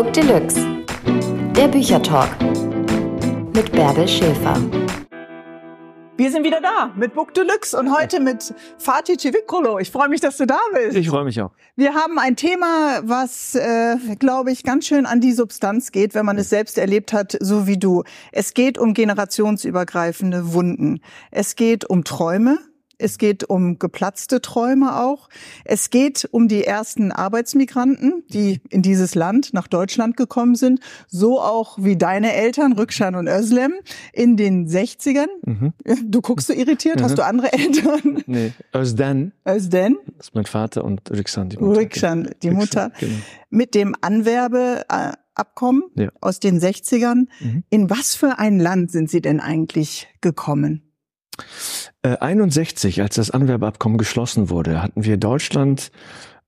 Book Deluxe. Der Büchertalk mit Bärbel Schäfer. Wir sind wieder da mit Book Deluxe und heute mit Fatih Civiccolo. Ich freue mich, dass du da bist. Ich freue mich auch. Wir haben ein Thema, was, äh, glaube ich, ganz schön an die Substanz geht, wenn man es selbst erlebt hat, so wie du. Es geht um generationsübergreifende Wunden. Es geht um Träume, es geht um geplatzte Träume auch. Es geht um die ersten Arbeitsmigranten, die in dieses Land, nach Deutschland gekommen sind. So auch wie deine Eltern, Rückschan und Özlem, in den 60ern. Mhm. Du guckst so irritiert. Mhm. Hast du andere Eltern? Nee, Özden. Özden. Das ist mein Vater und Rückschan, die Mutter. Rückschan, die Mutter. Genau. Mit dem Anwerbeabkommen ja. aus den 60ern. Mhm. In was für ein Land sind Sie denn eigentlich gekommen? Äh, 61, als das Anwerbeabkommen geschlossen wurde, hatten wir Deutschland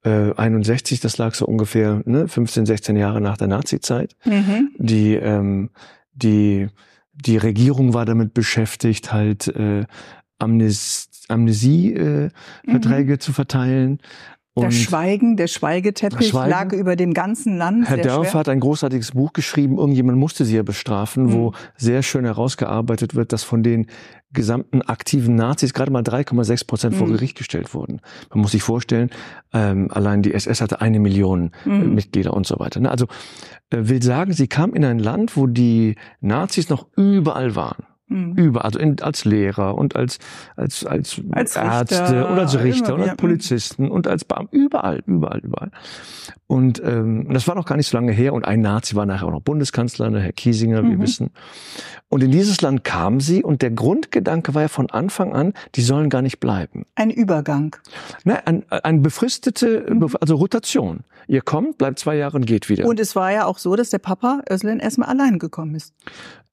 äh, 61, das lag so ungefähr ne, 15, 16 Jahre nach der Nazi-Zeit. Mhm. Die, ähm, die, die Regierung war damit beschäftigt, halt äh, Amnes Amnesieverträge äh, mhm. zu verteilen. Und das Schweigen, der Schweigeteppich Schweigen. lag über dem ganzen Land. Herr Dörfer hat ein großartiges Buch geschrieben, irgendjemand musste sie ja bestrafen, mhm. wo sehr schön herausgearbeitet wird, dass von den gesamten aktiven Nazis gerade mal 3,6 Prozent mhm. vor Gericht gestellt wurden. Man muss sich vorstellen, ähm, allein die SS hatte eine Million mhm. Mitglieder und so weiter. Ne? Also äh, will sagen, sie kam in ein Land, wo die Nazis noch überall waren. Mhm. Überall, also in, als Lehrer und als, als, als, als Ärzte und als Richter und als Polizisten und als Beamte, überall, überall, überall. Und ähm, das war noch gar nicht so lange her und ein Nazi war nachher auch noch Bundeskanzler, ne, Herr Kiesinger, mhm. wir wissen. Und in dieses Land kamen sie und der Grundgedanke war ja von Anfang an, die sollen gar nicht bleiben. Ein Übergang. Nein, ein, ein befristete, mhm. also Rotation. Ihr kommt, bleibt zwei Jahre und geht wieder. Und es war ja auch so, dass der Papa Özlen erstmal allein gekommen ist.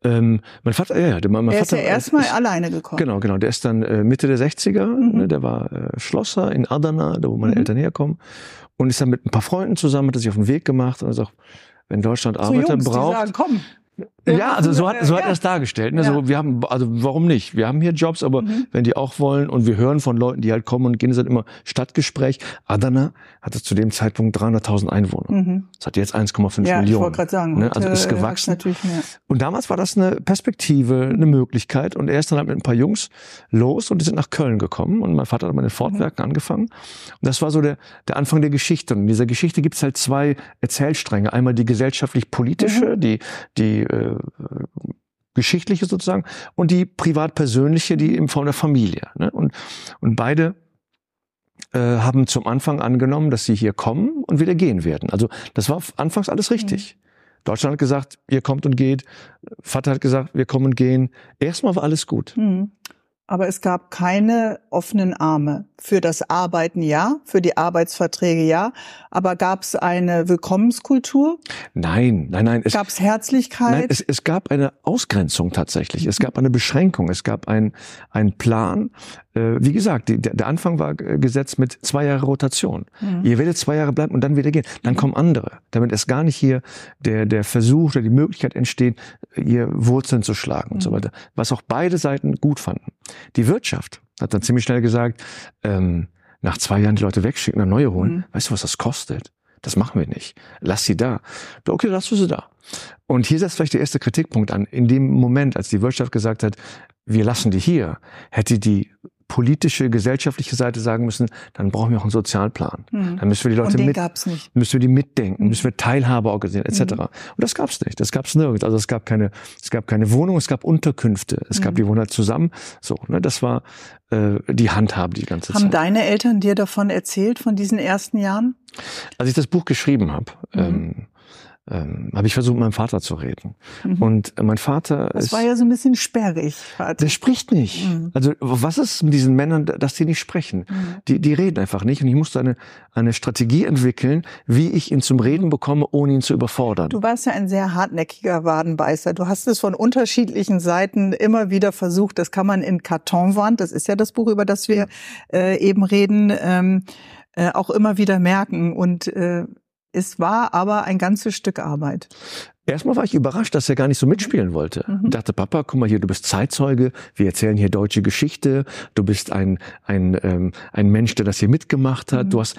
Ähm, mein Vater, ja, ja, mein der Vater ist ja erstmal alleine gekommen. Genau, genau. Der ist dann äh, Mitte der 60er, mhm. ne, der war äh, Schlosser in Adana, da wo meine mhm. Eltern herkommen. Und ist dann mit ein paar Freunden zusammen, hat er sich auf den Weg gemacht und sagt, wenn Deutschland Arbeiter Jungs, braucht. Die sagen, komm, ja, also so hat, so hat er es dargestellt. Ne? Ja. So, wir haben, also warum nicht? Wir haben hier Jobs, aber mhm. wenn die auch wollen und wir hören von Leuten, die halt kommen und gehen, ist halt immer Stadtgespräch. Adana hatte zu dem Zeitpunkt 300.000 Einwohner. Mhm. Das hat jetzt 1,5 ja, Millionen. Ich wollte gerade sagen. Ne? Also ist äh, gewachsen. Und damals war das eine Perspektive, eine Möglichkeit. Und er ist dann halt mit ein paar Jungs los und die sind nach Köln gekommen. Und mein Vater hat meine Fortwerken mhm. angefangen. Und das war so der, der Anfang der Geschichte. Und in dieser Geschichte gibt es halt zwei Erzählstränge. Einmal die gesellschaftlich-politische, mhm. die, die äh, geschichtliche sozusagen und die privat-persönliche, die in Form der Familie. Ne? Und, und beide äh, haben zum Anfang angenommen, dass sie hier kommen und wieder gehen werden. Also das war anfangs alles richtig. Mhm. Deutschland hat gesagt, ihr kommt und geht. Vater hat gesagt, wir kommen und gehen. Erstmal war alles gut. Mhm. Aber es gab keine offenen Arme. Für das Arbeiten ja, für die Arbeitsverträge ja. Aber gab es eine Willkommenskultur? Nein, nein, nein. Gab es Herzlichkeit? Nein, es, es gab eine Ausgrenzung tatsächlich. Es gab eine Beschränkung. Es gab einen Plan. Äh, wie gesagt, die, der Anfang war gesetzt mit zwei Jahre Rotation. Mhm. Ihr werdet zwei Jahre bleiben und dann wieder gehen. Dann kommen andere. Damit es gar nicht hier der, der Versuch oder die Möglichkeit entsteht, ihr Wurzeln zu schlagen mhm. und so mhm. weiter. Was auch beide Seiten gut fanden. Die Wirtschaft hat dann ziemlich schnell gesagt, ähm, nach zwei Jahren die Leute wegschicken, eine neue holen. Mhm. Weißt du, was das kostet? Das machen wir nicht. Lass sie da. Okay, lass du sie da. Und hier setzt vielleicht der erste Kritikpunkt an. In dem Moment, als die Wirtschaft gesagt hat, wir lassen die hier, hätte die politische, gesellschaftliche Seite sagen müssen, dann brauchen wir auch einen Sozialplan. Mhm. Dann müssen wir die Leute mit, müssen wir die mitdenken, mhm. müssen wir Teilhabe organisieren, etc. Mhm. Und das gab's nicht. Das gab's nirgends. Also es gab keine, es gab keine Wohnung, es gab Unterkünfte, es gab mhm. die Wohner zusammen. So, ne, das war äh, die Handhabe die ganze Haben Zeit. Haben deine Eltern dir davon erzählt von diesen ersten Jahren? Als ich das Buch geschrieben habe. Mhm. Ähm, ähm, habe ich versucht, mit meinem Vater zu reden. Mhm. Und mein Vater Das ist, war ja so ein bisschen sperrig. Vater. Der spricht nicht. Mhm. Also was ist mit diesen Männern, dass die nicht sprechen? Mhm. Die, die reden einfach nicht. Und ich musste eine, eine Strategie entwickeln, wie ich ihn zum Reden bekomme, ohne ihn zu überfordern. Du warst ja ein sehr hartnäckiger Wadenbeißer. Du hast es von unterschiedlichen Seiten immer wieder versucht. Das kann man in Kartonwand, das ist ja das Buch, über das wir äh, eben reden, ähm, äh, auch immer wieder merken. Und äh, es war aber ein ganzes Stück Arbeit. Erstmal war ich überrascht, dass er gar nicht so mitspielen wollte. Mhm. Ich dachte, Papa, guck mal hier, du bist Zeitzeuge, wir erzählen hier deutsche Geschichte, du bist ein, ein, ähm, ein Mensch, der das hier mitgemacht hat, mhm. du hast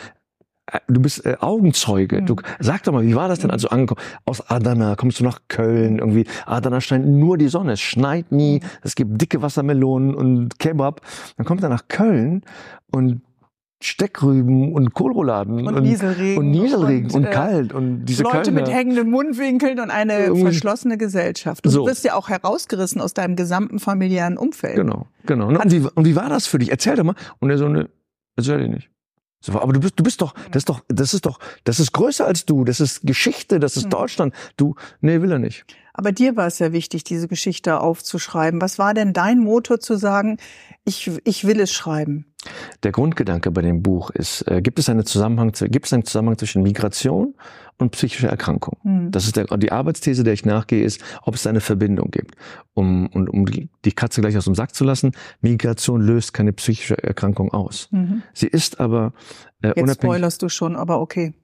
äh, du bist äh, Augenzeuge. Mhm. Du sag doch mal, wie war das denn, als du angekommen? Aus Adana kommst du nach Köln irgendwie. Adana scheint nur die Sonne, es schneit nie, es gibt dicke Wassermelonen und Kebab. Dann kommt er nach Köln und Steckrüben und Kohlrouladen Und Nieselregen. und, Nieselregen und, Und, äh, kalt und diese Leute mit Kölner. hängenden Mundwinkeln und eine Irgendwie- verschlossene Gesellschaft. Und So. du wirst ja auch herausgerissen aus deinem gesamten familiären Umfeld. Genau, genau. Und wie, und wie war das für dich? Erzähl doch mal. Und er so, ne, erzähl ich nicht. So, aber du bist, du bist doch, das ist doch, das ist doch, das ist größer als du, das ist Geschichte, das ist Hm. Deutschland. Du, nee, will er nicht. Aber dir war es ja wichtig, diese Geschichte aufzuschreiben. Was war denn dein Motor zu sagen, ich, ich will es schreiben? Der Grundgedanke bei dem Buch ist, äh, gibt es einen Zusammenhang, zu- gibt es einen Zusammenhang zwischen Migration und psychischer Erkrankung? Hm. Das ist der, die Arbeitsthese, der ich nachgehe, ist, ob es eine Verbindung gibt. Um, und um die Katze gleich aus dem Sack zu lassen, Migration löst keine psychische Erkrankung aus. Mhm. Sie ist aber äh, Jetzt unabhängig. spoilerst du schon, aber okay.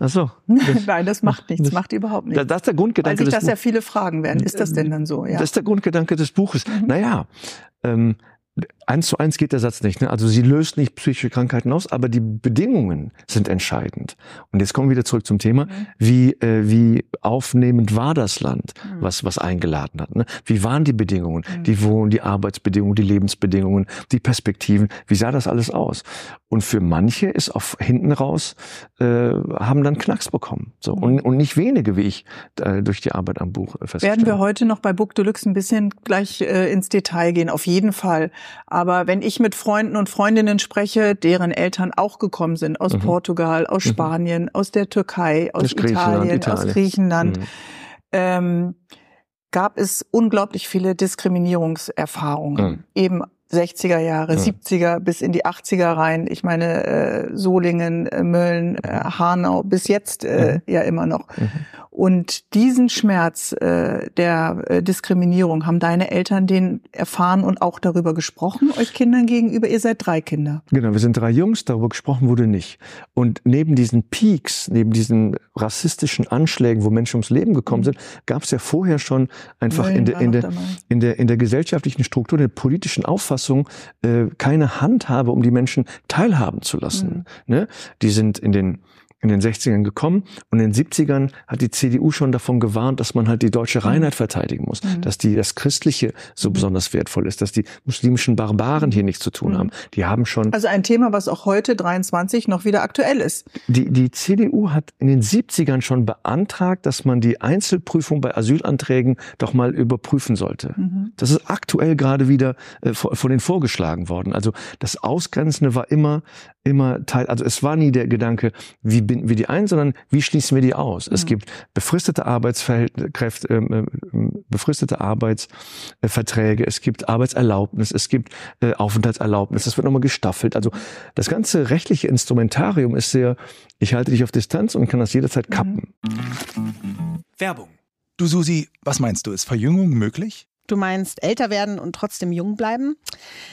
Ach so. Nein, das macht nichts, das- macht überhaupt nichts. Das ist der Weil Grundgedanke sich des das ja viele Fragen werden. Ist das denn dann so? Ja. Das ist der Grundgedanke des Buches. Naja, ähm, eins zu eins geht der Satz nicht. Ne? Also sie löst nicht psychische Krankheiten aus, aber die Bedingungen sind entscheidend. Und jetzt kommen wir wieder zurück zum Thema, Mhm. wie, äh, wie aufnehmend war das Land, Mhm. was, was eingeladen hat. Ne? Wie waren die Bedingungen, Mhm. die Wohn-, die Arbeitsbedingungen, die Lebensbedingungen, die Perspektiven, wie sah das alles aus? Und für manche ist auf hinten raus, äh, haben dann Knacks bekommen. So. Mhm. Und, und nicht wenige, wie ich äh, durch die Arbeit am Buch äh, festgestellt Werden wir heute noch bei Book Deluxe ein bisschen gleich äh, ins Detail gehen, auf jeden Fall. Aber wenn ich mit Freunden und Freundinnen spreche, deren Eltern auch gekommen sind aus Mhm. Portugal, aus Mhm. Spanien, aus der Türkei, aus Italien, Italien. aus Griechenland, Mhm. ähm, gab es unglaublich viele Diskriminierungserfahrungen. Mhm. Eben 60er Jahre, Mhm. 70er bis in die 80er rein. Ich meine, äh, Solingen, äh, Mölln, äh, Hanau, bis jetzt äh, ja immer noch. Mhm. Und diesen Schmerz äh, der äh, Diskriminierung haben deine Eltern den erfahren und auch darüber gesprochen, euch Kindern gegenüber? Ihr seid drei Kinder. Genau, wir sind drei Jungs, darüber gesprochen wurde nicht. Und neben diesen Peaks, neben diesen rassistischen Anschlägen, wo Menschen ums Leben gekommen Mhm. sind, gab es ja vorher schon einfach in der, in, der, in, der, in der gesellschaftlichen Struktur, in der politischen Auffassung äh, keine Handhabe, um die Menschen teilhaben zu lassen. Ne? Die sind in den in den 60ern gekommen und in den 70ern hat die CDU schon davon gewarnt, dass man halt die deutsche Reinheit verteidigen muss, Mhm. dass die das Christliche so besonders wertvoll ist, dass die muslimischen Barbaren hier nichts zu tun Mhm. haben. Die haben schon Also ein Thema, was auch heute 23 noch wieder aktuell ist. die, die CDU hat in den 70ern schon beantragt, dass man die Einzelprüfung bei Asylanträgen doch mal überprüfen sollte. Mhm. Das ist aktuell gerade wieder äh, von denen vorgeschlagen worden. Also das Ausgrenzende war immer, immer Teil, also es war nie der Gedanke, wie binden wir die ein, sondern wie schließen wir die aus? Es Mhm. gibt befristete Arbeitskräfte, ähm, ähm, befristete Arbeitsverträge, es gibt Arbeitserlaubnis, es gibt äh, Aufenthaltserlaubnis, das wird nochmal gestaffelt. Also das ganze rechtliche Instrumentarium ist sehr, ich halte dich auf Distanz und kann das jederzeit kappen. Werbung. Du Susi, was meinst du, ist Verjüngung möglich? Du meinst älter werden und trotzdem jung bleiben?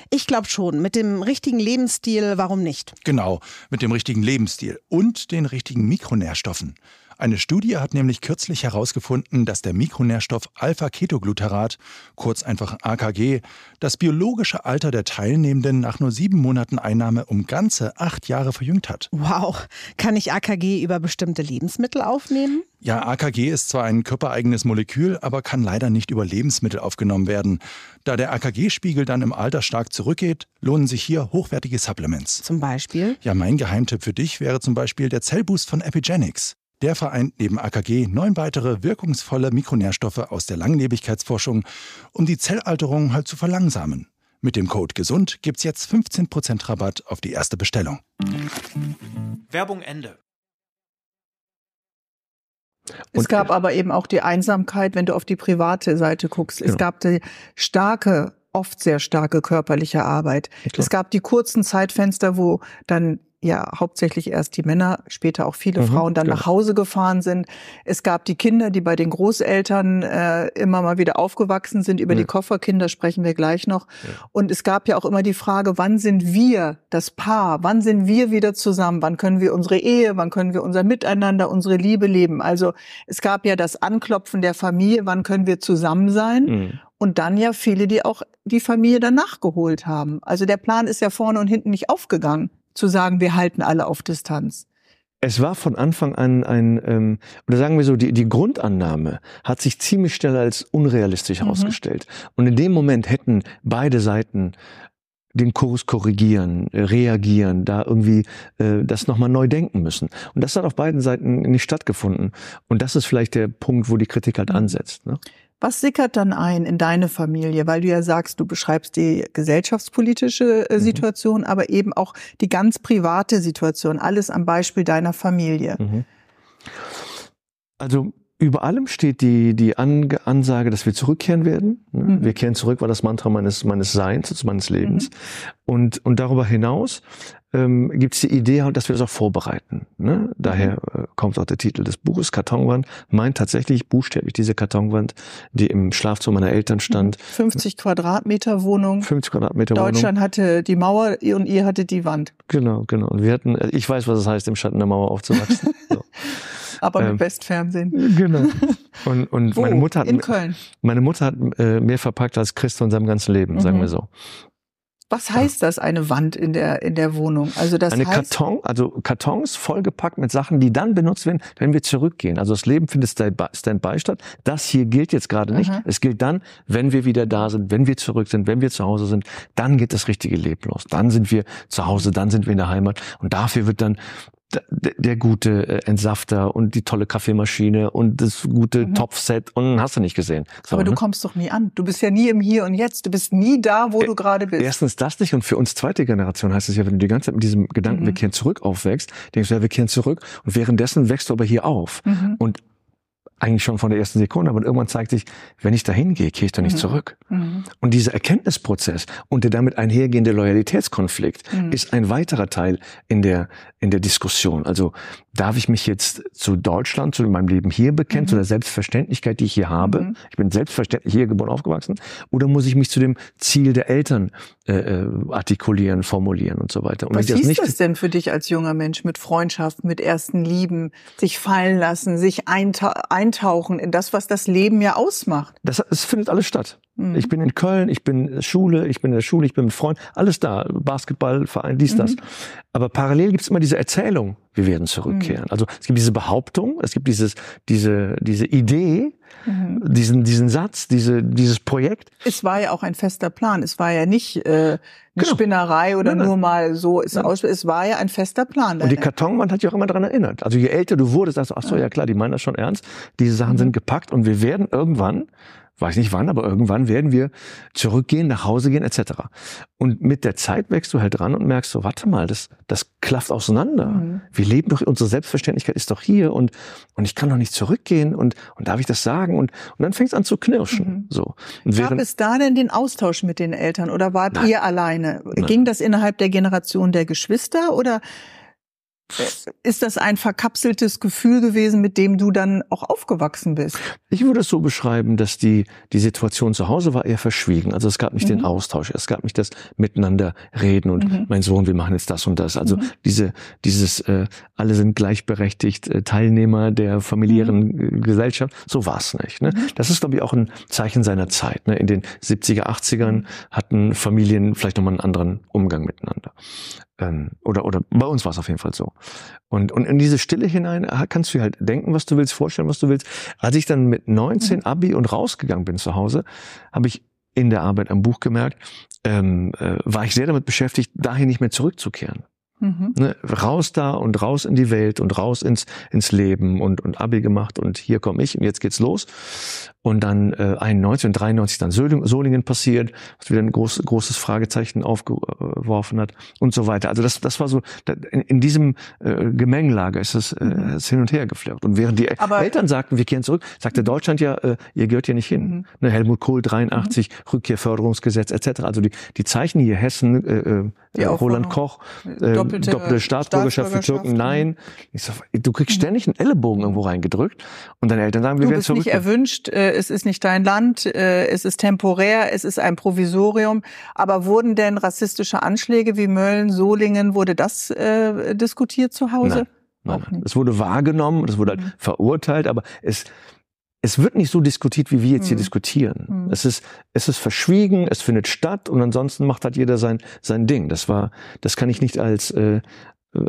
Ich glaube schon. Mit dem richtigen Lebensstil, warum nicht? Genau, mit dem richtigen Lebensstil und den richtigen Mikronährstoffen. Eine Studie hat nämlich kürzlich herausgefunden, dass der Mikronährstoff Alpha-Ketogluterat, kurz einfach AKG, das biologische Alter der Teilnehmenden nach nur sieben Monaten Einnahme um ganze acht Jahre verjüngt hat. Wow. Kann ich AKG über bestimmte Lebensmittel aufnehmen? Ja, AKG ist zwar ein körpereigenes Molekül, aber kann leider nicht über Lebensmittel aufgenommen werden. Da der AKG-Spiegel dann im Alter stark zurückgeht, lohnen sich hier hochwertige Supplements. Zum Beispiel? Ja, mein Geheimtipp für dich wäre zum Beispiel der Zellboost von Epigenics. Der vereint neben AKG neun weitere wirkungsvolle Mikronährstoffe aus der Langlebigkeitsforschung, um die Zellalterung halt zu verlangsamen. Mit dem Code GESUND gibt's jetzt 15% Rabatt auf die erste Bestellung. Werbung Ende. Es Und- gab aber eben auch die Einsamkeit, wenn du auf die private Seite guckst. Es Genau. gab die starke, oft sehr starke körperliche Arbeit. Es gab die kurzen Zeitfenster, wo dann ja hauptsächlich erst die Männer, später auch viele Mhm, Frauen dann genau. nach Hause gefahren sind. Es gab die Kinder, die bei den Großeltern äh, immer mal wieder aufgewachsen sind. Über Ja. die Kofferkinder sprechen wir gleich noch. Und es gab ja auch immer die Frage, wann sind wir, das Paar, wann sind wir wieder zusammen? Wann können wir unsere Ehe, wann können wir unser Miteinander, unsere Liebe leben? Also es gab ja das Anklopfen der Familie, wann können wir zusammen sein? Mhm. Und dann ja viele, die auch die Familie danach geholt haben. Also der Plan ist ja vorne und hinten nicht aufgegangen, zu sagen, wir halten alle auf Distanz. es war von Anfang an ein, ähm, oder sagen wir so, die, die Grundannahme hat sich ziemlich schnell als unrealistisch Mhm. herausgestellt. Und in dem Moment hätten beide Seiten den Kurs korrigieren, äh, reagieren, da irgendwie äh, das nochmal neu denken müssen. Und das hat auf beiden Seiten nicht stattgefunden. Und das ist vielleicht der Punkt, wo die Kritik halt ansetzt. Ne? Was sickert dann ein in deine Familie? Weil du ja sagst, du beschreibst die gesellschaftspolitische äh, Mhm. Situation, aber eben auch die ganz private Situation. Alles am Beispiel deiner Familie. Mhm. Also über allem steht die, die Ange Ansage, dass wir zurückkehren werden. Ne? Mhm. Wir kehren zurück, war das Mantra meines, meines Seins, also meines Lebens. Und, und darüber hinaus ähm, gibt es die Idee, dass wir das auch vorbereiten. Ne? Daher äh, kommt auch der Titel des Buches, Kartonwand, meint tatsächlich buchstäblich diese Kartonwand, die im Schlafzimmer meiner Eltern stand. 50 Quadratmeter Wohnung. 50 Quadratmeter Wohnung. Deutschland hatte die Mauer und ihr hattet die Wand. Genau, genau. Und wir hatten, äh, ich weiß, was es heißt, im Schatten der Mauer aufzuwachsen. so. Aber Ähm, mit Westfernsehen. Genau. Und, und Wo? meine Mutter hat in Köln. Meine Mutter hat äh, mehr verpackt als Christ in seinem ganzen Leben, sagen Mhm. wir so. Was heißt das, eine Wand in der, in der Wohnung? Also das Eine heißt, Karton, also Kartons vollgepackt mit Sachen, die dann benutzt werden, wenn wir zurückgehen. Also das Leben findet Standby Standby statt. Das hier gilt jetzt gerade nicht. Mhm. Es gilt dann, wenn wir wieder da sind, wenn wir zurück sind, wenn wir zu Hause sind, dann geht das richtige Leben los. Dann sind wir zu Hause, dann sind wir in der Heimat. Und dafür wird dann der, gute äh, Entsafter und die tolle Kaffeemaschine und das gute Mhm. Topfset und hast du nicht gesehen. So, aber du ne? kommst doch nie an. Du bist ja nie im Hier und Jetzt. Du bist nie da, wo du gerade bist. Erstens das nicht und für uns zweite Generation heißt es ja, wenn du die ganze Zeit mit diesem Gedanken, Mhm. wir kehren zurück aufwächst, denkst du, ja, wir kehren zurück und währenddessen wächst du aber hier auf. Mhm. Und eigentlich schon von der ersten Sekunde, aber irgendwann zeigt sich, wenn ich dahin gehe, kehre ich doch nicht Mhm. zurück. Mhm. Und dieser Erkenntnisprozess und der damit einhergehende Loyalitätskonflikt Mhm. ist ein weiterer Teil in der, in der Diskussion. Also darf ich mich jetzt zu Deutschland, zu meinem Leben hier bekennen, Mhm. zu der Selbstverständlichkeit, die ich hier habe? Mhm. Ich bin selbstverständlich hier geboren, aufgewachsen. Oder muss ich mich zu dem Ziel der Eltern äh, äh, artikulieren, formulieren und so weiter? Und Was hieß das das denn für dich als junger Mensch mit Freundschaft, mit ersten Lieben, sich fallen lassen, sich eintau eintauchen in das, was das Leben ja ausmacht? das, es findet alles statt. Mhm. Ich bin in Köln, ich bin in der Schule, ich bin in der Schule, ich bin mit Freunden, alles da, Basketball, Verein, dies, das. Mhm. Aber parallel gibt es immer diese Erzählung, wir werden Mhm. zurückkehren. Also es gibt diese Behauptung, es gibt dieses, diese, diese Idee, Mhm. diesen, diesen Satz, diese, dieses Projekt. Es war ja auch ein fester Plan. Es war ja nicht äh, eine Genau. Spinnerei oder Nein, nein. nur mal so aus. Es war ja ein fester Plan. Und die Kartonwand hat dich auch immer daran erinnert. Also je älter du wurdest, sagst du, ach so, ja klar, die meinen das schon ernst. Diese Sachen Mhm. sind gepackt und wir werden irgendwann, weiß nicht wann, aber irgendwann werden wir zurückgehen, nach Hause gehen, etc. Und mit der Zeit wächst du halt dran und merkst so, warte mal, das, das klafft auseinander. Mhm. Wir leben doch, unsere Selbstverständlichkeit ist doch hier und, und ich kann doch nicht zurückgehen und, und darf ich das sagen? Und, und dann fängt es an zu knirschen. Mhm. So. Und Gab es da denn den Austausch mit den Eltern oder wart Nein. ihr alleine? Nein. Ging das innerhalb der Generation der Geschwister oder ist das ein verkapseltes Gefühl gewesen, mit dem du dann auch aufgewachsen bist? Ich würde es so beschreiben, dass die, die Situation zu Hause war eher verschwiegen. Also es gab nicht den Mhm. Austausch, es gab nicht das Miteinander reden und Mhm. mein Sohn, wir machen jetzt das und das. Also Mhm. diese, dieses, äh, alle sind gleichberechtigt, äh, Teilnehmer der familiären äh, Gesellschaft, so war es nicht. Ne? Mhm. Das ist, glaube ich, auch ein Zeichen seiner Zeit. Ne? In den 70er, 80ern Mhm. hatten Familien vielleicht nochmal einen anderen Umgang miteinander. Ähm, oder, oder bei uns war es auf jeden Fall so. Und, und in diese Stille hinein äh, kannst du dir halt denken, was du willst, vorstellen, was du willst. Als ich dann mit 19 Mhm. Abi und rausgegangen bin zu Hause, habe ich in der Arbeit am Buch gemerkt, ähm, äh, war ich sehr damit beschäftigt, dahin nicht mehr zurückzukehren. Mhm. Ne? Raus da und raus in die Welt und raus ins, ins Leben und, und Abi gemacht und hier komme ich und jetzt geht's los. Und dann äh, 91 und 93 dann Solingen passiert, was wieder ein groß, großes Fragezeichen aufgeworfen hat und so weiter. Also das, das war so, in, in diesem äh, Gemengelage ist es, äh, Mhm. hin und her geflirrt. Und während die Aber- Eltern sagten, wir kehren zurück, sagte Deutschland ja, äh, ihr gehört hier nicht hin. Mhm. Ne, Helmut Kohl 83, Rückkehrförderungsgesetz etc. Also die, die Zeichen hier Hessen, äh, äh, Die Roland Aufforderung. Koch, äh, Doppelte doppelte, Staatsbürgerschaft für Türken, nein. Ich sag, du kriegst ständig einen Ellenbogen irgendwo reingedrückt und deine Eltern sagen, wir Du werden bist nicht zurück. erwünscht, äh, es ist nicht dein Land, äh, es ist temporär, es ist ein Provisorium. Aber wurden denn rassistische Anschläge wie Mölln, Solingen, wurde das äh, diskutiert zu Hause? Nein, nein. Es wurde wahrgenommen, es wurde Mhm. halt verurteilt, aber es, es wird nicht so diskutiert, wie wir jetzt hier Mhm. diskutieren. Mhm. Es ist, es ist verschwiegen, es findet statt und ansonsten macht halt jeder sein, sein Ding. Das war, das kann ich nicht als, äh,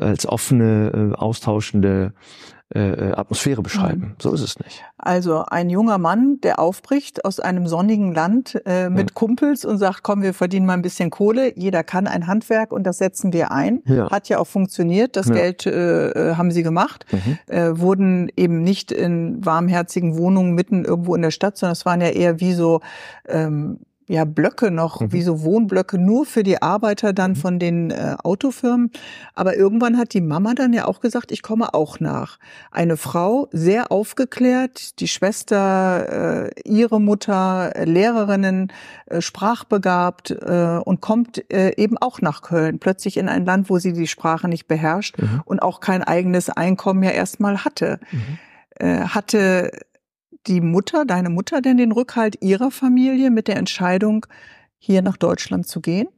als offene, äh, austauschende äh, Atmosphäre beschreiben. Mhm. So ist es nicht. Also ein junger Mann, der aufbricht aus einem sonnigen Land äh, mit ja. Kumpels und sagt, komm, wir verdienen mal ein bisschen Kohle. Jeder kann ein Handwerk und das setzen wir ein. Ja. Hat ja auch funktioniert. Das ja. Geld äh, haben sie gemacht. Mhm. Äh, wurden eben nicht in warmherzigen Wohnungen mitten irgendwo in der Stadt, sondern es waren ja eher wie so ähm, ja Blöcke noch, mhm. wie so Wohnblöcke nur für die Arbeiter dann mhm. von den äh, Autofirmen. Aber irgendwann hat die Mama dann ja auch gesagt, ich komme auch nach. Eine Frau, sehr aufgeklärt, die Schwester, äh, ihre Mutter, äh, Lehrerinnen, äh, sprachbegabt äh, und kommt äh, eben auch nach Köln, plötzlich in ein Land, wo sie die Sprache nicht beherrscht mhm. und auch kein eigenes Einkommen ja erstmal hatte. Mhm. Äh, hatte die Mutter, deine Mutter denn den Rückhalt ihrer Familie mit der Entscheidung, hier nach Deutschland zu gehen?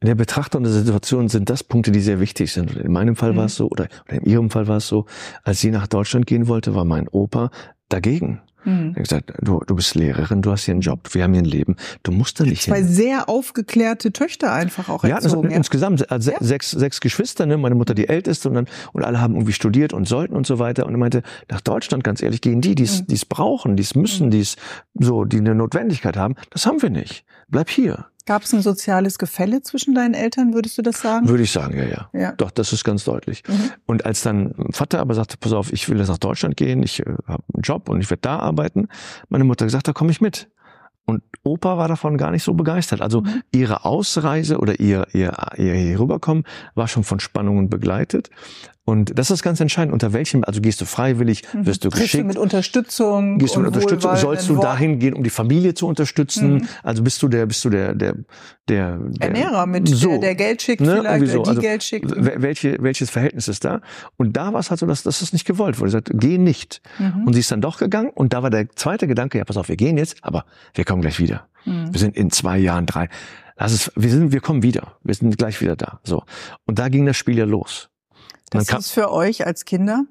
In der Betrachtung der Situation sind das Punkte, die sehr wichtig sind. In meinem Fall mhm. war es so, oder, oder in ihrem Fall war es so, als sie nach Deutschland gehen wollte, war mein Opa dagegen. Mhm. Er hat gesagt, du, du bist Lehrerin, du hast hier einen Job, wir haben hier ein Leben, du musst da nicht Zwei hin. sehr aufgeklärte Töchter einfach auch ja, erzogen. Ja, insgesamt also ja. sechs, sechs Geschwister, ne? meine Mutter die älteste und dann und alle haben irgendwie studiert und sollten und so weiter. Und er meinte, nach Deutschland, ganz ehrlich, gehen die, die es mhm. brauchen, die es müssen, mhm. die es so, die eine Notwendigkeit haben, das haben wir nicht. Bleib hier. Gab es ein soziales Gefälle zwischen deinen Eltern, würdest du das sagen? Würde ich sagen, ja, ja. ja. Doch, das ist ganz deutlich. Mhm. Und als dann Vater aber sagte, pass auf, ich will jetzt nach Deutschland gehen, ich äh, habe einen Job und ich werde da arbeiten, meine Mutter gesagt, da komme ich mit. Und Opa war davon gar nicht so begeistert. Also mhm. ihre Ausreise oder ihr, ihr, ihr hier rüberkommen war schon von Spannungen begleitet. Und das ist ganz entscheidend. Unter welchem, also gehst du freiwillig, mhm. wirst du geschickt. Gehst du mit Unterstützung? Gehst du mit Unterstützung? Sollst du dahin gehen, um die Familie zu unterstützen? Mhm. Also bist du der, bist du der, der, der, der Ernährer mit so, der, der Geld schickt ne? vielleicht, so. die also, Geld schickt. Welche, welches Verhältnis ist da? Und da war es halt so, dass, dass das nicht gewollt wurde. Sie sagt, geh nicht. Mhm. Und sie ist dann doch gegangen. Und da war der zweite Gedanke, ja, pass auf, wir gehen jetzt, aber wir kommen gleich wieder. Mhm. Wir sind in zwei Jahren, drei. Lass es, wir sind, wir kommen wieder. Wir sind gleich wieder da. So. Und da ging das Spiel ja los. Das ist für euch als Kinder?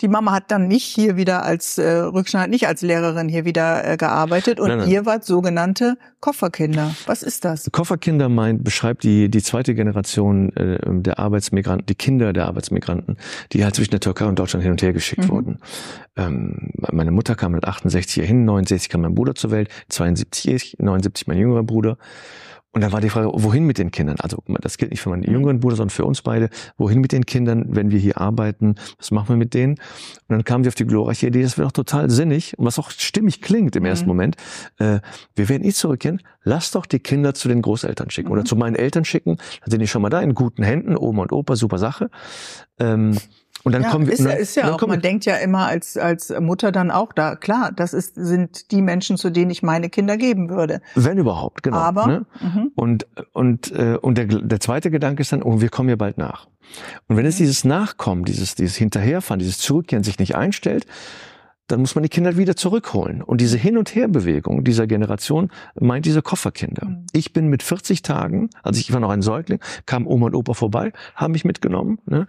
Die Mama hat dann nicht hier wieder als äh, Rückschneid, nicht als Lehrerin hier wieder äh, gearbeitet und nein, nein. ihr wart sogenannte Kofferkinder. Was ist das? Kofferkinder meint, beschreibt die, die zweite Generation äh, der Arbeitsmigranten, die Kinder der Arbeitsmigranten, die halt zwischen der Türkei und Deutschland hin und her geschickt mhm. wurden. Ähm, meine Mutter kam mit 68 hier hin, 69 kam mein Bruder zur Welt, 72 ich, 79 mein jüngerer Bruder. Und da war die Frage, wohin mit den Kindern? Also das gilt nicht für meinen mhm. jüngeren Bruder, sondern für uns beide. Wohin mit den Kindern, wenn wir hier arbeiten? Was machen wir mit denen? Und dann kamen sie auf die glorreiche Idee, das wäre doch total sinnig und was auch stimmig klingt im mhm. ersten Moment. Äh, wir werden eh zurückkehren. Lass doch die Kinder zu den Großeltern schicken mhm. oder zu meinen Eltern schicken. Dann sind die schon mal da in guten Händen, Oma und Opa, super Sache. Ähm, und dann ja, kommen wir. Ist, dann, ist ja auch, man denkt ja immer als, als Mutter dann auch da, klar, das ist, sind die Menschen, zu denen ich meine Kinder geben würde. Wenn überhaupt, genau. Aber, ne? mhm. Und, und, äh, und der, der zweite Gedanke ist dann, oh, wir kommen ja bald nach. Und wenn es mhm. dieses Nachkommen, dieses, dieses Hinterherfahren, dieses Zurückkehren sich nicht einstellt, dann muss man die Kinder wieder zurückholen. Und diese Hin- und Herbewegung dieser Generation meint diese Kofferkinder. Mhm. Ich bin mit 40 Tagen, also ich war noch ein Säugling, kam Oma und Opa vorbei, haben mich mitgenommen. Ne?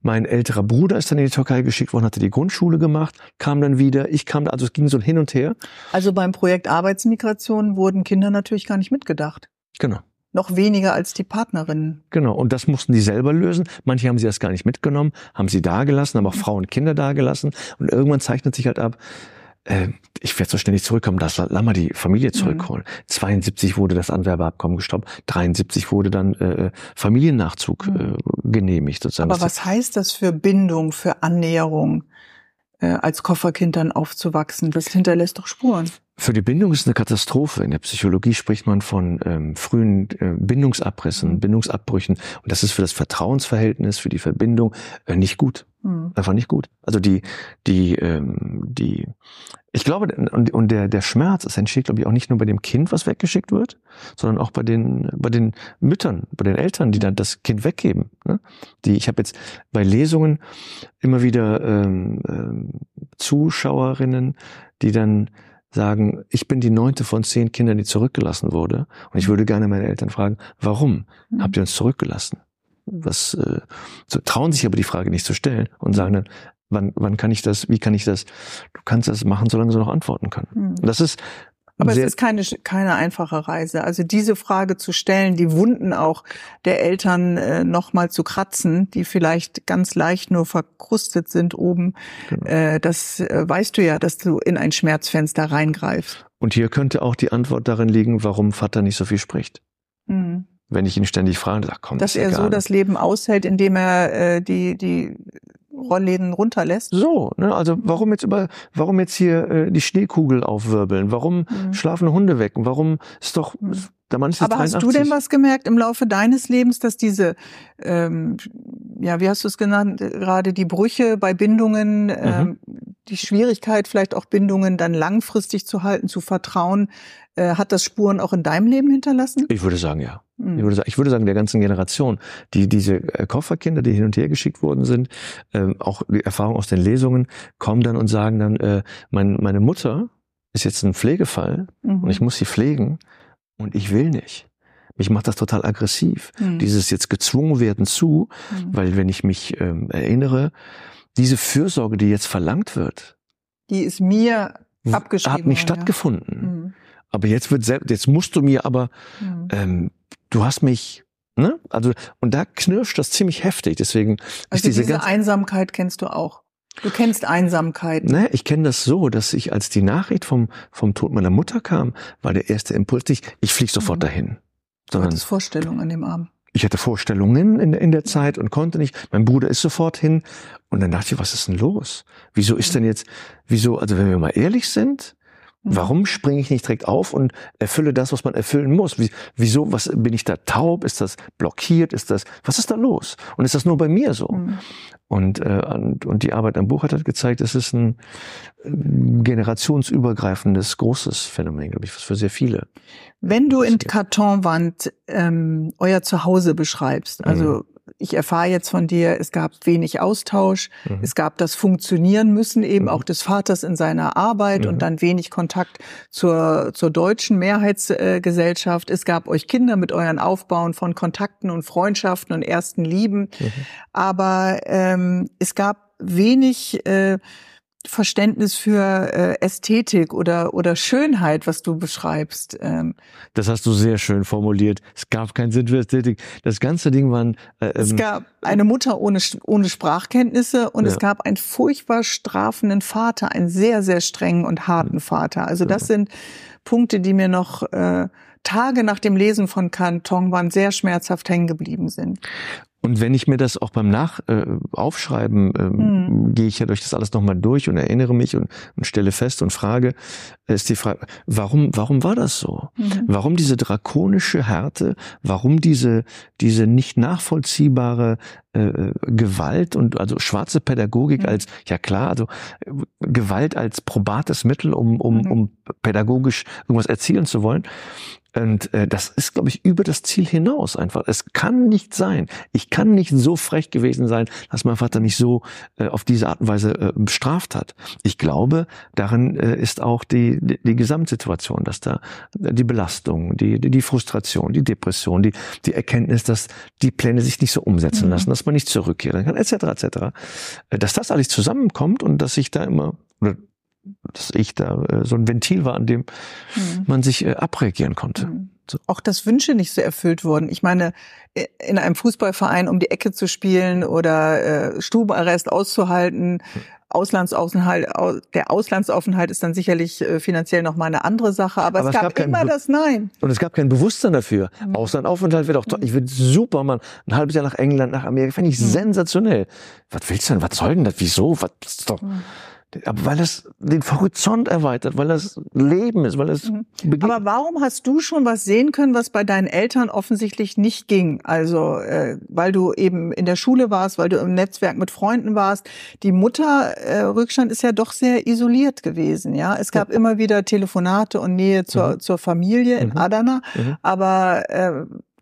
Mein älterer Bruder ist dann in die Türkei geschickt worden, hatte die Grundschule gemacht, kam dann wieder, ich kam, also es ging so hin und her. Also beim Projekt Arbeitsmigration wurden Kinder natürlich gar nicht mitgedacht. Genau noch weniger als die Partnerinnen. Genau, und das mussten die selber lösen. Manche haben sie das gar nicht mitgenommen, haben sie dagelassen, haben auch Frauen und Kinder dagelassen. Und irgendwann zeichnet sich halt ab, äh, ich werde so ständig zurückkommen, lass, lass mal die Familie mhm. zurückholen. Mhm. 72 wurde das Anwerbeabkommen gestoppt, 73 wurde dann äh, Familiennachzug mhm. äh, genehmigt. Sozusagen. Aber was heißt das für Bindung, für Annäherung? äh, als Kofferkind dann aufzuwachsen. Das hinterlässt doch Spuren. Für die Bindung ist eine Katastrophe. In der Psychologie spricht man von ähm, frühen äh, Bindungsabrissen, mhm. Bindungsabbrüchen. Und das ist für das Vertrauensverhältnis, für die Verbindung äh, nicht gut. Mhm. Einfach nicht gut. Also die, die, ähm, die, ich glaube, und, und der, der Schmerz, es entsteht, glaube ich, auch nicht nur bei dem Kind, was weggeschickt wird, sondern auch bei den, bei den Müttern, bei den Eltern, die dann das Kind weggeben. Ne? Die, ich habe jetzt bei Lesungen immer wieder ähm, ähm, Zuschauerinnen, die dann sagen, ich bin die neunte von zehn Kindern, die zurückgelassen wurde. Und ich würde gerne meine Eltern fragen, warum mhm. habt ihr uns zurückgelassen? Was äh, so, trauen sich aber die Frage nicht zu stellen und sagen dann, wann, wann kann ich das, wie kann ich das? Du kannst das machen, solange sie noch antworten können. Mhm. Und das ist Aber sehr, es ist keine, keine einfache Reise. Also diese Frage zu stellen, die Wunden auch der Eltern äh, nochmal zu kratzen, die vielleicht ganz leicht nur verkrustet sind oben, Genau. äh, das äh, weißt du ja, dass du in ein Schmerzfenster reingreifst. Und hier könnte auch die Antwort darin liegen, warum Vater nicht so viel spricht. Mhm. Wenn ich ihn ständig frage, sag, komm, Dass er so das Leben aushält, indem er äh, die, die Rollläden runterlässt. So, ne? also warum jetzt über, warum jetzt hier äh, die Schneekugel aufwirbeln? Warum Mhm. schlafen Hunde weg? Und Warum ist doch, der Mann ist jetzt Aber hast du 83. denn was gemerkt im Laufe deines Lebens, dass diese, ähm, ja, wie hast du es genannt, äh, gerade die Brüche bei Bindungen, Mhm. ähm, die Schwierigkeit, vielleicht auch Bindungen dann langfristig zu halten, zu vertrauen, äh, hat das Spuren auch in deinem Leben hinterlassen? Ich würde sagen, ja. Ich würde sagen, ich würde sagen, der ganzen Generation, die diese äh, Kofferkinder, die hin und her geschickt worden sind, ähm, auch die Erfahrung aus den Lesungen, kommen dann und sagen dann, äh, mein, meine Mutter ist jetzt ein Pflegefall Mhm. und ich muss sie pflegen und ich will nicht. Mich macht das total aggressiv. Mhm. Dieses jetzt gezwungen werden zu, Mhm. weil wenn ich mich ähm, erinnere, diese Fürsorge, die jetzt verlangt wird, Die ist mir abgeschrieben. hat nicht ja. stattgefunden. Mhm. Aber jetzt wird selbst, jetzt musst du mir aber Mhm. ähm, du hast mich, ne? Also, und da knirscht das ziemlich heftig. Deswegen Also ist diese, diese. Einsamkeit kennst du auch. Du kennst Einsamkeit. Ne, ich kenne das so, dass ich, als die Nachricht vom, vom Tod meiner Mutter kam, war der erste Impuls nicht, ich flieg sofort Mhm. dahin. Du Sondern hattest Vorstellung an dem Abend. ich hatte Vorstellungen in, in der Zeit und konnte nicht. Mein Bruder ist sofort hin. Und dann dachte ich, was ist denn los? Wieso ist denn jetzt, wieso, also wenn wir mal ehrlich sind. Warum springe ich nicht direkt auf und erfülle das, was man erfüllen muss? Wie, wieso, was, bin ich da taub? Ist das blockiert? Ist das, was ist da los? Und ist das nur bei mir so? Mhm. Und, äh, und, und die Arbeit am Buch hat halt gezeigt, es ist ein äh, generationsübergreifendes, großes Phänomen, glaube ich, was für sehr viele. Wenn du in. Kartonwand ähm, euer Zuhause beschreibst, also ich erfahre jetzt von dir, es gab wenig Austausch, Mhm. es gab das Funktionieren müssen eben Mhm. auch des Vaters in seiner Arbeit Mhm. und dann wenig Kontakt zur, zur deutschen Mehrheitsgesellschaft. Es gab euch Kinder mit euren Aufbauen von Kontakten und Freundschaften und ersten Lieben. Mhm. Aber ähm, es gab wenig äh, Verständnis für äh, Ästhetik oder, oder Schönheit, was du beschreibst. Ähm, Das hast du sehr schön formuliert. Es gab keinen Sinn für Ästhetik. Das ganze Ding waren, äh, Es ähm, gab eine Mutter ohne, ohne Sprachkenntnisse und Ja. es gab einen furchtbar strafenden Vater, einen sehr, sehr strengen und harten Vater. Also das sind Punkte, die mir noch äh, Tage nach dem Lesen von Kanton sehr schmerzhaft hängen geblieben sind. Und wenn ich mir das auch beim Nach äh, Aufschreiben ähm, Hm. gehe ich ja durch das alles nochmal durch und erinnere mich und, und stelle fest und frage, äh, ist die Frage, warum, warum war das so? Mhm. Warum diese drakonische Härte? Warum diese, diese nicht nachvollziehbare äh, Gewalt und also schwarze Pädagogik Mhm. als, ja klar, also äh, Gewalt als probates Mittel, um, um, Mhm. um pädagogisch irgendwas erzielen zu wollen? Und äh, das ist, glaube ich, über das Ziel hinaus einfach. Es kann nicht sein. Ich kann nicht so frech gewesen sein, dass mein Vater mich so äh, auf diese Art und Weise äh, bestraft hat. Ich glaube, darin äh, ist auch die, die, die Gesamtsituation, dass da äh, die Belastung, die, die, die Frustration, die Depression, die, die Erkenntnis, dass die Pläne sich nicht so umsetzen Mhm. lassen, dass man nicht zurückkehren kann, etc. etc. Äh, Dass das alles zusammenkommt und dass ich da immer, oder dass ich da äh, so ein Ventil war, an dem Mhm. man sich äh, abreagieren konnte. Mhm. Auch dass Wünsche nicht so erfüllt wurden. Ich meine, in einem Fußballverein um die Ecke zu spielen oder äh, Stubenarrest auszuhalten, Auslandsaufenthalt, au- der Auslandsaufenthalt ist dann sicherlich äh, finanziell noch mal eine andere Sache, aber, Aber es gab, gab immer Be- das Nein. Und es gab kein Bewusstsein dafür. Mhm. Auslandaufenthalt wäre doch toll. Ich würde super, Mann. Ein halbes Jahr nach England, nach Amerika, fände ich Mhm. sensationell. Was willst du denn? Was soll denn das? Wieso? Was das ist doch. Mhm. Aber weil das den Horizont erweitert, weil das Leben ist, weil das Mhm. Aber warum hast du schon was sehen können, was bei deinen Eltern offensichtlich nicht ging? Also, äh, weil du eben in der Schule warst, weil du im Netzwerk mit Freunden warst. Die Mutter äh, Rückstand ist ja doch sehr isoliert gewesen, ja. Es gab immer wieder Telefonate und Nähe zur, Mhm. zur Familie in Mhm. Adana, Mhm. aber äh,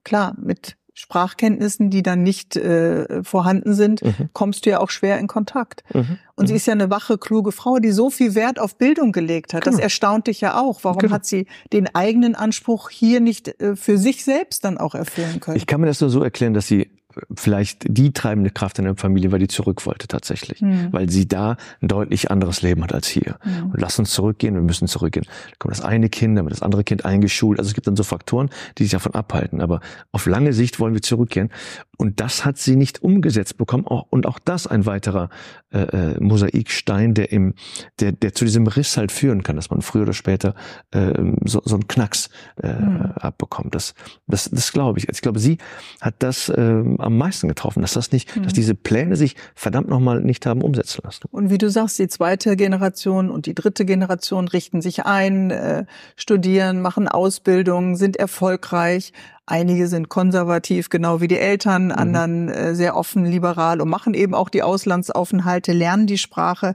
klar, mit Sprachkenntnissen, die dann nicht äh, vorhanden sind, Mhm. kommst du ja auch schwer in Kontakt. Mhm. Und sie ist ja eine wache, kluge Frau, die so viel Wert auf Bildung gelegt hat. Das Genau. erstaunt dich ja auch. Warum Genau. hat sie den eigenen Anspruch hier nicht äh, für sich selbst dann auch erfüllen können? Ich kann mir das nur so erklären, dass sie vielleicht die treibende Kraft in der Familie, weil die zurück wollte tatsächlich, mhm. weil sie da ein deutlich anderes Leben hat als hier. Mhm. Und lass uns zurückgehen, wir müssen zurückgehen. Dann kommt das eine Kind, dann wird das andere Kind eingeschult. Also es gibt dann so Faktoren, die sich davon abhalten. Aber auf lange Sicht wollen wir zurückgehen. Und das hat sie nicht umgesetzt bekommen. Und auch das ein weiterer äh, äh, Mosaikstein, der im, der, der zu diesem Riss halt führen kann, dass man früher oder später äh, so, so einen Knacks äh, mhm. abbekommt. Das, das, das glaube ich. Ich glaube, sie hat das äh, am meisten getroffen, dass das nicht, mhm. dass diese Pläne sich verdammt nochmal nicht haben umsetzen lassen. Und wie du sagst, die zweite Generation und die dritte Generation richten sich ein, äh, studieren, machen Ausbildung, sind erfolgreich, Einige sind konservativ, genau wie die Eltern, mhm. anderen äh, sehr offen, liberal und machen eben auch die Auslandsaufenthalte, lernen die Sprache.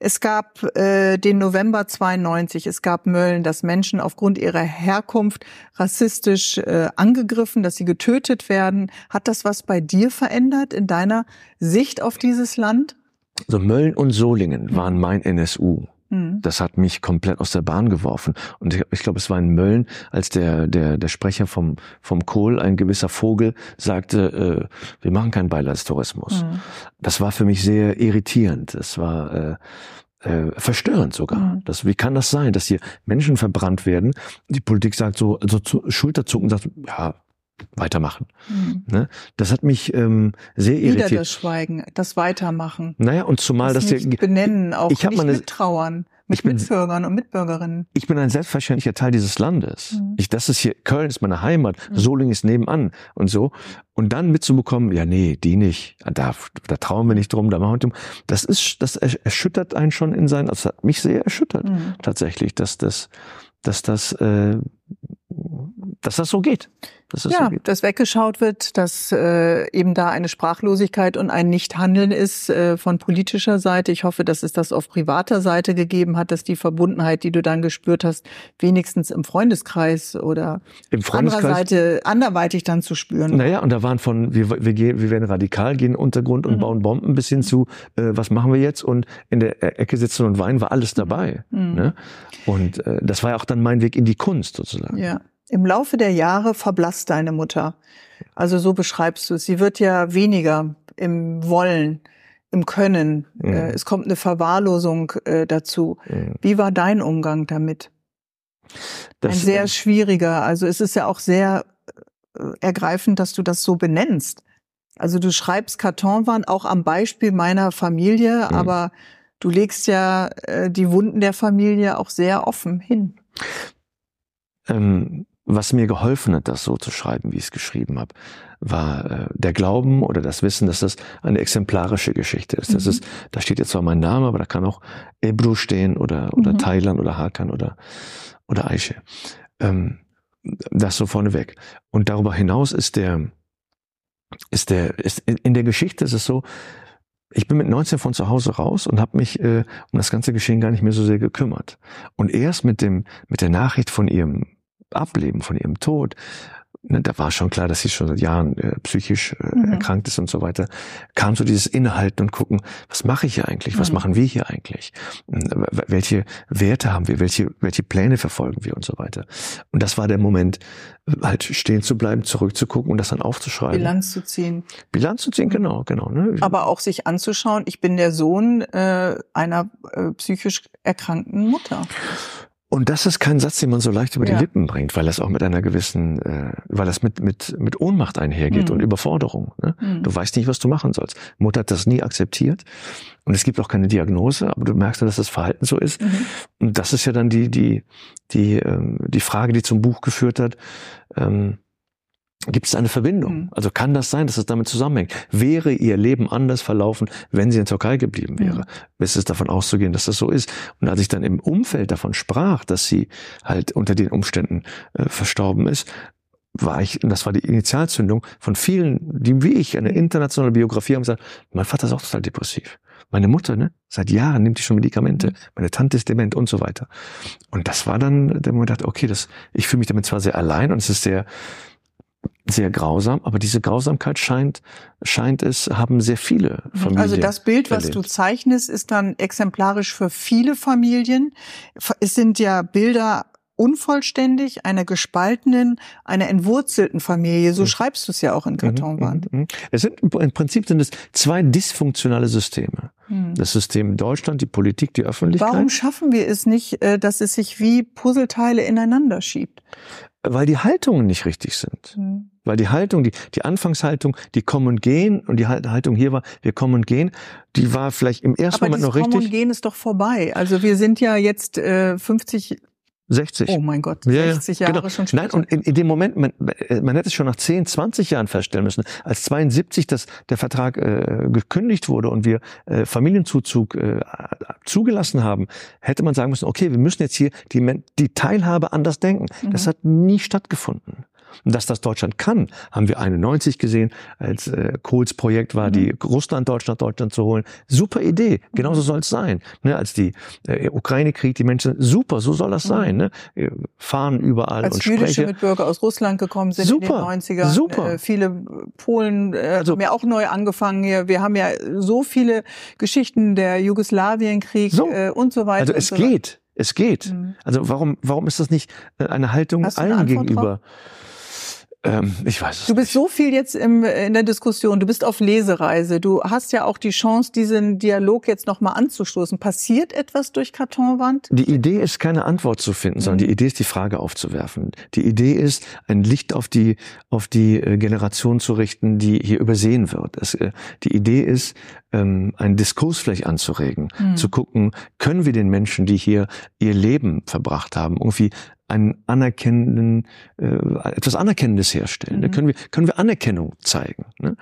Es gab äh, den November 92, es gab Mölln, dass Menschen aufgrund ihrer Herkunft rassistisch äh, angegriffen, dass sie getötet werden. Hat das was bei dir verändert in deiner Sicht auf dieses Land? So Mölln und Solingen waren mein NSU. Mhm. Das hat mich komplett aus der Bahn geworfen. Und ich, ich glaube, es war in Mölln, als der, der, der Sprecher vom, vom Kohl, ein gewisser Vogel, sagte, äh, wir machen keinen Beileidstourismus. Mhm. Das war für mich sehr irritierend. Das war äh, äh, verstörend sogar. Mhm. Das, wie kann das sein, dass hier Menschen verbrannt werden? Die Politik sagt so, also zu, Schulterzucken sagt, ja, weitermachen. Mhm. Ne? Das hat mich ähm, sehr irritiert. Wieder das Schweigen, das Weitermachen. Naja, und zumal das dass nicht benennen, auch ich nicht meine, mittrauern mit bin, Mitbürgern und Mitbürgerinnen. Ich bin ein selbstverständlicher Teil dieses Landes. Mhm. Ich, das ist hier, Köln ist meine Heimat, mhm. Solingen ist nebenan und so. Und dann mitzubekommen, ja, nee, die nicht, da, da trauen wir nicht drum, da machen wir drum. Das ist, das erschüttert einen schon in sein, das hat mich sehr erschüttert, mhm. tatsächlich, dass das, dass das, äh, dass das so geht. Das ja, so dass weggeschaut wird, dass äh, eben da eine Sprachlosigkeit und ein Nichthandeln ist äh, von politischer Seite. Ich hoffe, dass es das auf privater Seite gegeben hat, dass die Verbundenheit, die du dann gespürt hast, wenigstens im Freundeskreis oder Im Freundeskreis, anderer Seite anderweitig dann zu spüren. Naja, und da waren von, wir, wir, gehen, wir werden radikal, gehen Untergrund und mhm. bauen Bomben bis hin zu, äh, was machen wir jetzt? Und in der e-, Ecke sitzen und weinen, war alles dabei. Mhm. Ne? Und äh, das war ja auch dann mein Weg in die Kunst sozusagen. Ja. Im Laufe der Jahre verblasst deine Mutter. Also so beschreibst du es. Sie wird ja weniger im Wollen, im Können. Mhm. Äh, es kommt eine Verwahrlosung äh, dazu. Mhm. Wie war dein Umgang damit? Das, Ein sehr schwieriger. Also es ist ja auch sehr äh, ergreifend, dass du das so benennst. Also du schreibst Kartonwaren auch am Beispiel meiner Familie, mhm. aber du legst ja die Wunden der Familie auch sehr offen hin. Ähm, was mir geholfen hat, das so zu schreiben, wie ich es geschrieben habe, war äh, der Glauben oder das Wissen, dass das eine exemplarische Geschichte ist. Mhm. Das ist, da steht jetzt zwar mein Name, aber da kann auch Ebru stehen oder oder mhm. Thailand oder Hakan oder oder Aische. Ähm, das so vorneweg. Und darüber hinaus ist der ist der ist in, in der Geschichte ist es so, ich bin mit 19 von zu Hause raus und habe mich äh, um das ganze Geschehen gar nicht mehr so sehr gekümmert. Und erst mit dem mit der Nachricht von ihrem Ableben, von ihrem Tod, ne, da war schon klar, dass sie schon seit Jahren äh, psychisch äh, mhm. erkrankt ist und so weiter, kam so dieses Innehalten und gucken, was mache ich hier eigentlich, was mhm. machen wir hier eigentlich, welche Werte haben wir, welche, welche Pläne verfolgen wir und so weiter. Und das war der Moment, halt stehen zu bleiben, zurückzugucken und das dann aufzuschreiben. Bilanz zu ziehen. Bilanz zu ziehen, genau, genau. Ne? Aber auch sich anzuschauen, ich bin der Sohn äh, einer äh, psychisch erkrankten Mutter. Und das ist kein Satz, den man so leicht über ja. die Lippen bringt, weil das auch mit einer gewissen, äh, weil das mit mit mit Ohnmacht einhergeht mhm. und Überforderung. Ne? Mhm. Du weißt nicht, was du machen sollst. Mutter hat das nie akzeptiert und es gibt auch keine Diagnose, aber du merkst ja, dass das Verhalten so ist. Mhm. Und das ist ja dann die die die ähm, die Frage, die zum Buch geführt hat. Ähm, Gibt es eine Verbindung? Mhm. Also kann das sein, dass es damit zusammenhängt? Wäre ihr Leben anders verlaufen, wenn sie in der Türkei geblieben wäre? Mhm. Ist es davon auszugehen, dass das so ist? Und als ich dann im Umfeld davon sprach, dass sie halt unter den Umständen äh, verstorben ist, war ich, und das war die Initialzündung von vielen, die wie ich eine internationale Biografie haben, gesagt, mein Vater ist auch total depressiv. Meine Mutter, ne, seit Jahren nimmt die schon Medikamente. Mhm. Meine Tante ist dement und so weiter. Und das war dann der Moment, dachte, okay, das, ich fühle mich damit zwar sehr allein und es ist sehr, sehr grausam, aber diese Grausamkeit scheint, scheint es, haben sehr viele Familien. Also das Bild, was erlebt. du zeichnest, ist dann exemplarisch für viele Familien. Es sind ja Bilder unvollständig, einer gespaltenen, einer entwurzelten Familie. So mhm. schreibst du es ja auch in Kartonwand. Mhm. mhm. Es sind, Im Prinzip sind es zwei dysfunktionale Systeme. Mhm. Das System Deutschland, die Politik, die Öffentlichkeit. Warum schaffen wir es nicht, äh, dass es sich wie Puzzleteile ineinander schiebt? Weil die Haltungen nicht richtig sind. Mhm. Weil die Haltung, die, die Anfangshaltung, die kommen und gehen, und die Haltung hier war, wir kommen und gehen, die war vielleicht im ersten Aber Moment noch richtig. Kommen und gehen ist doch vorbei. Also wir sind ja jetzt äh, 50 60. Oh mein Gott, 60 ja, Jahre genau. schon später. Nein, und in, in dem Moment, man, man hätte es schon nach 10, 20 Jahren feststellen müssen, als 72 das, der Vertrag äh, gekündigt wurde und wir äh, Familienzuzug äh, zugelassen haben, hätte man sagen müssen, okay, wir müssen jetzt hier die, die Teilhabe anders denken. Mhm. Das hat nie stattgefunden. Und dass das Deutschland kann, haben wir 91 gesehen, als äh, Kohls Projekt war, mhm. die Russland, Deutschland, Deutschland zu holen. Super Idee, genauso mhm. soll es sein. Ne, als die äh, Ukraine-Krieg, die Menschen, super, so soll das mhm. sein. Ne? Fahren überall als und jüdische spreche. Mitbürger aus Russland gekommen sind super, in den 90ern. Super. Äh, viele Polen äh, also, haben ja auch neu angefangen hier. Wir haben ja so viele Geschichten der Jugoslawienkrieg so. äh, und so weiter. Also es so geht. Es geht. Mhm. Also warum, warum ist das nicht äh, eine Haltung allen gegenüber? Drauf? Ähm, ich weiß es Du bist nicht. so viel jetzt im, in der Diskussion. Du bist auf Lesereise. Du hast ja auch die Chance, diesen Dialog jetzt nochmal anzustoßen. Passiert etwas durch Kartonwand? Die Idee ist, keine Antwort zu finden, sondern mhm. die Idee ist, die Frage aufzuwerfen. Die Idee ist, ein Licht auf die, auf die äh, Generation zu richten, die hier übersehen wird. Es, äh, die Idee ist, ähm, einen Diskurs vielleicht anzuregen, mhm. zu gucken, können wir den Menschen, die hier ihr Leben verbracht haben, irgendwie einen anerkennenden, äh, etwas Anerkennendes herstellen. Mhm. Da können wir, können wir Anerkennung zeigen. Ne?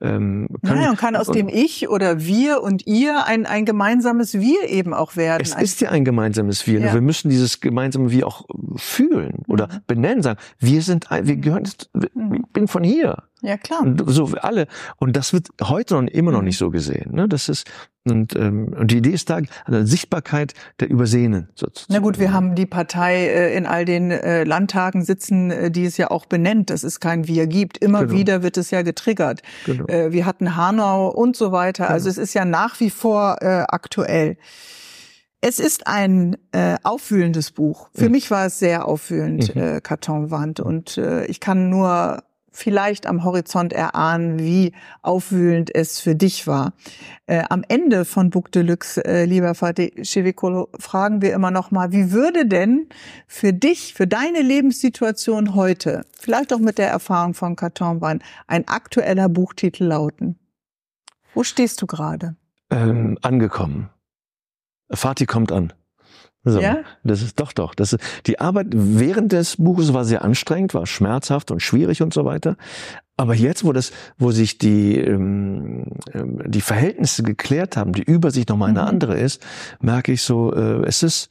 Ähm, können, ja, und kann aus und, dem Ich oder wir und ihr ein, ein gemeinsames Wir eben auch werden. Es ist ja ein gemeinsames Wir. Ja. Wir müssen dieses gemeinsame Wir auch fühlen oder mhm. benennen, sagen, wir sind, wir gehören, mhm. ich bin von hier. Ja, klar. Und so alle. Und das wird heute noch immer noch mhm. nicht so gesehen. Ne? Das ist, und, ähm, und die Idee ist da, eine Sichtbarkeit der Übersehenen. Sozusagen. Na gut, wir haben die Partei äh, in all den äh, Landtagen sitzen, äh, die es ja auch benennt, dass es kein Wir gibt. Immer genau. wieder wird es ja getriggert. Genau. Äh, wir hatten Hanau und so weiter. Genau. Also es ist ja nach wie vor äh, aktuell. Es ist ein äh, auffühlendes Buch. Für mhm. mich war es sehr auffühlend, mhm. äh, Kartonwand. Und äh, ich kann nur vielleicht am Horizont erahnen, wie aufwühlend es für dich war. Äh, am Ende von Book Deluxe, äh, lieber Fatih Chevikolo, fragen wir immer noch mal, wie würde denn für dich, für deine Lebenssituation heute, vielleicht auch mit der Erfahrung von Kartonwein, ein aktueller Buchtitel lauten? Wo stehst du gerade? Ähm, angekommen. Fatih kommt an. So, ja? Das ist doch doch. Das ist, die Arbeit während des Buches war sehr anstrengend, war schmerzhaft und schwierig und so weiter. Aber jetzt, wo das, wo sich die ähm, ähm die Verhältnisse geklärt haben, die Übersicht nochmal eine mhm. andere ist, merke ich so, äh, es ist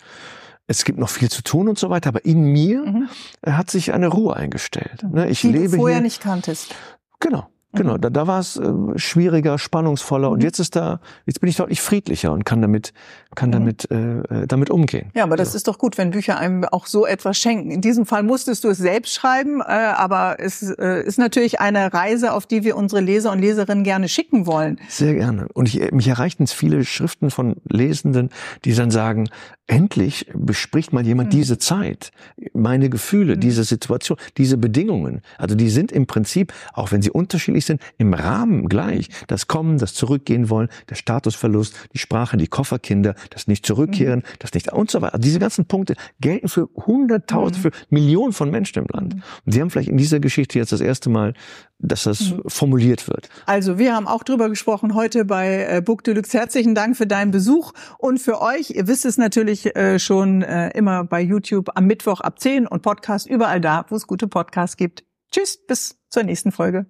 es gibt noch viel zu tun und so weiter, aber in mir mhm. hat sich eine Ruhe eingestellt. Ne? Ich die lebe du vorher hier, nicht kanntest. Genau. Genau, mhm. da, da war es äh, schwieriger, spannungsvoller und mhm. jetzt ist da, jetzt bin ich deutlich friedlicher und kann damit, kann mhm. damit, äh, äh, damit umgehen. Ja, aber das so. ist doch gut, wenn Bücher einem auch so etwas schenken. In diesem Fall musstest du es selbst schreiben, äh, aber es äh, ist natürlich eine Reise, auf die wir unsere Leser und Leserinnen gerne schicken wollen. Sehr gerne. Und ich, mich erreichten viele Schriften von Lesenden, die dann sagen, endlich bespricht mal jemand mhm. diese Zeit, meine Gefühle, mhm. diese Situation, diese Bedingungen. Also die sind im Prinzip, auch wenn sie unterschiedlich sind, im Rahmen gleich. Das Kommen, das Zurückgehen wollen, der Statusverlust, die Sprache, die Kofferkinder, das nicht zurückkehren, mhm. das nicht und so weiter. Also diese ganzen Punkte gelten für Hunderttausende, mhm. für Millionen von Menschen im Land. Mhm. Und sie haben vielleicht in dieser Geschichte jetzt das erste Mal dass das mhm. formuliert wird. Also wir haben auch drüber gesprochen heute bei äh, Book Deluxe. Herzlichen Dank für deinen Besuch und für euch. Ihr wisst es natürlich äh, schon äh, immer bei YouTube am Mittwoch ab 10 und Podcast überall da, wo es gute Podcasts gibt. Tschüss, bis zur nächsten Folge.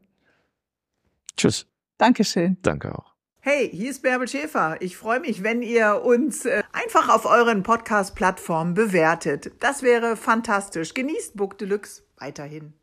Tschüss. Dankeschön. Danke auch. Hey, hier ist Bärbel Schäfer. Ich freue mich, wenn ihr uns äh, einfach auf euren Podcast-Plattformen bewertet. Das wäre fantastisch. Genießt Book Deluxe weiterhin.